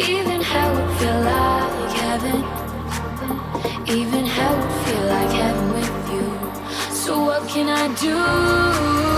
Even hell would feel like heaven. Even hell would feel like heaven with you. So what can I do?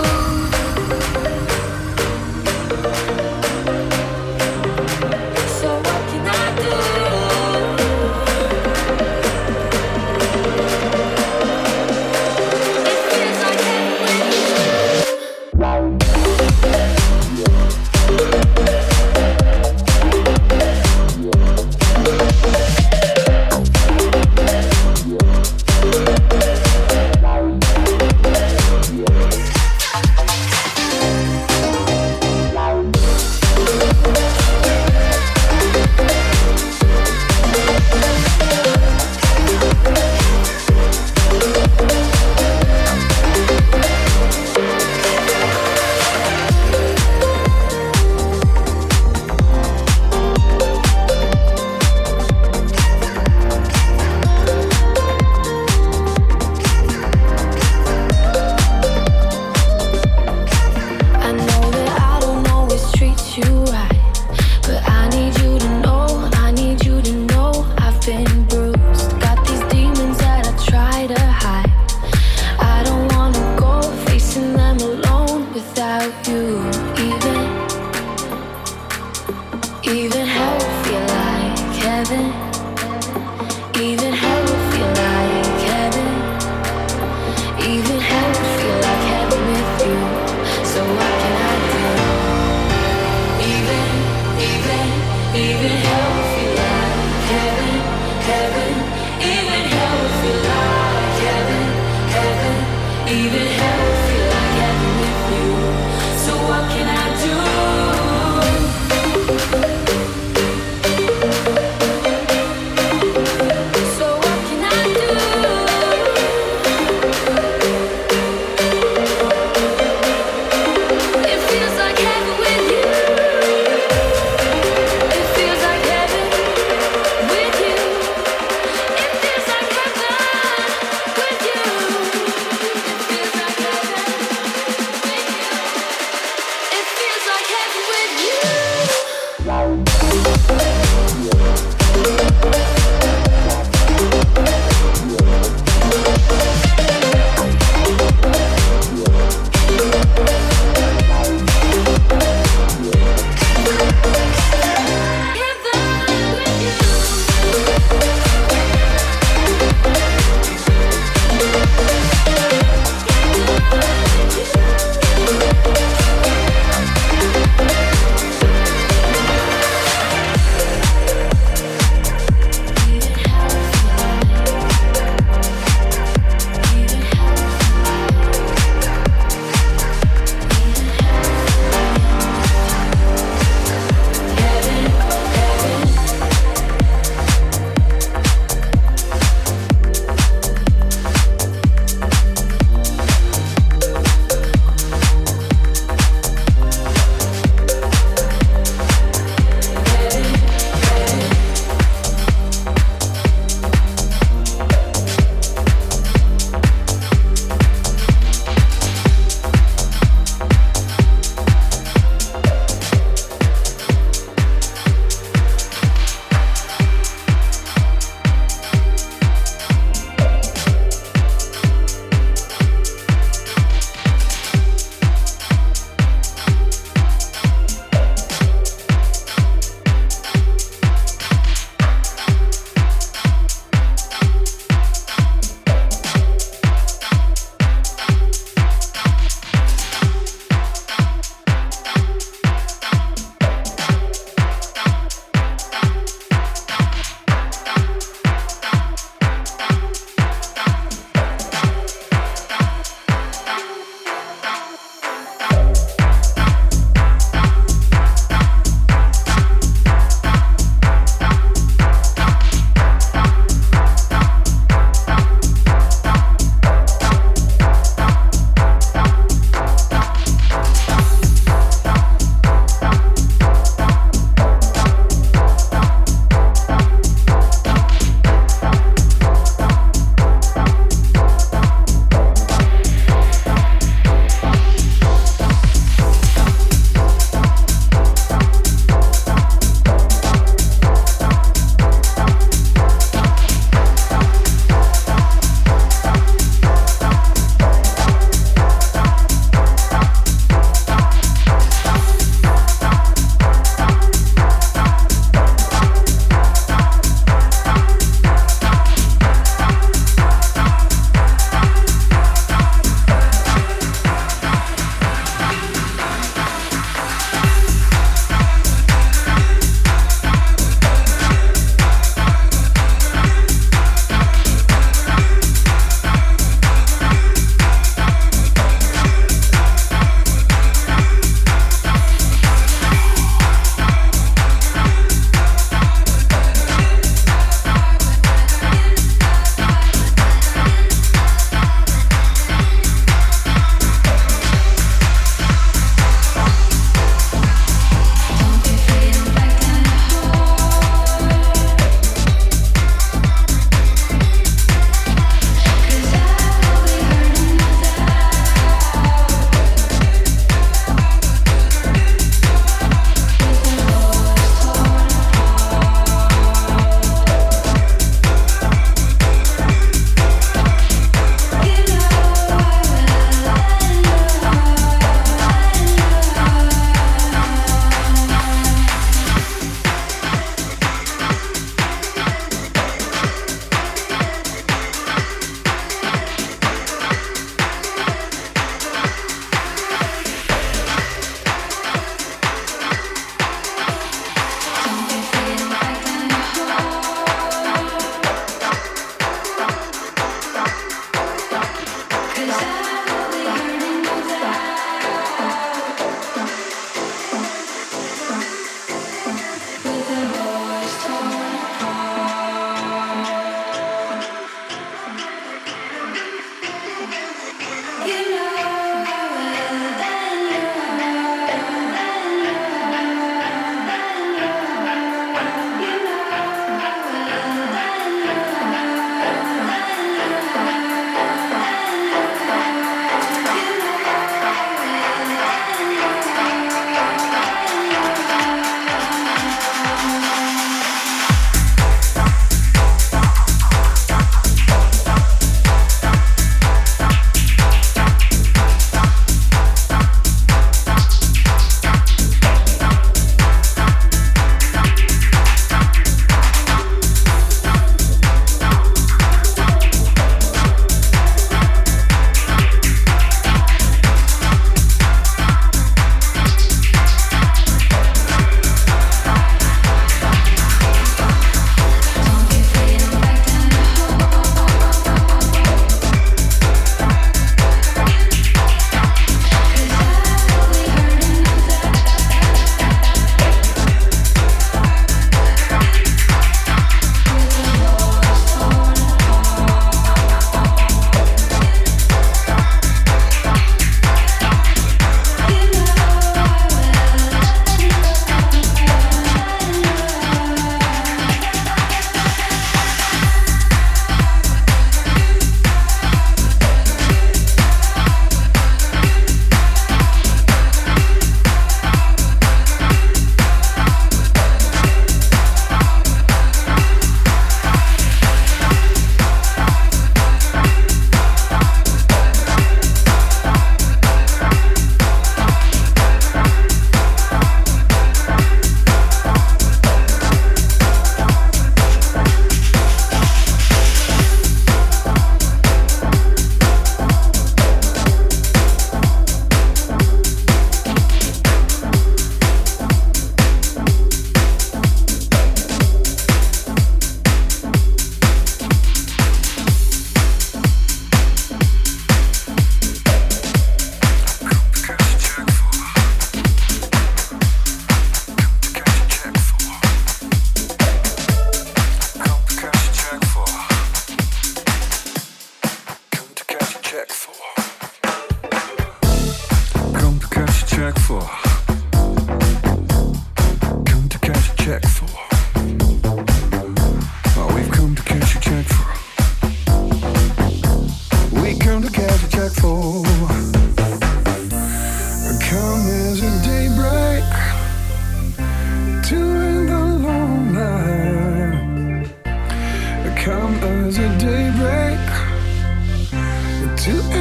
to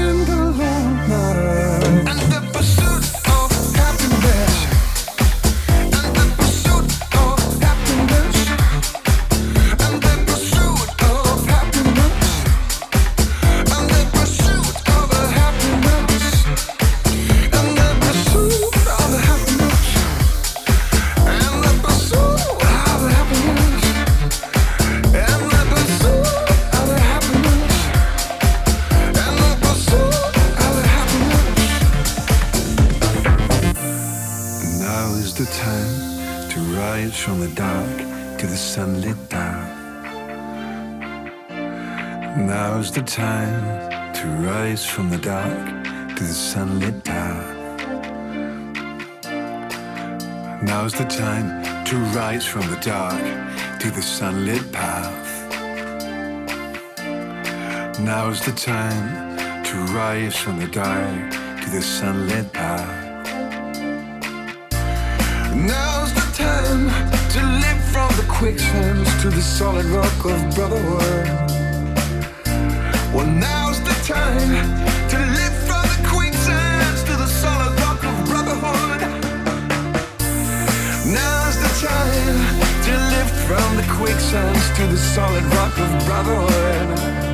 Now's the time to rise from the dark to the sunlit path. Now's the time to rise from the dark to the sunlit path. Now's the time to live from the quicksands to the solid rock of brotherhood. Well, now's the time from the quicksands to the solid rock of brotherhood.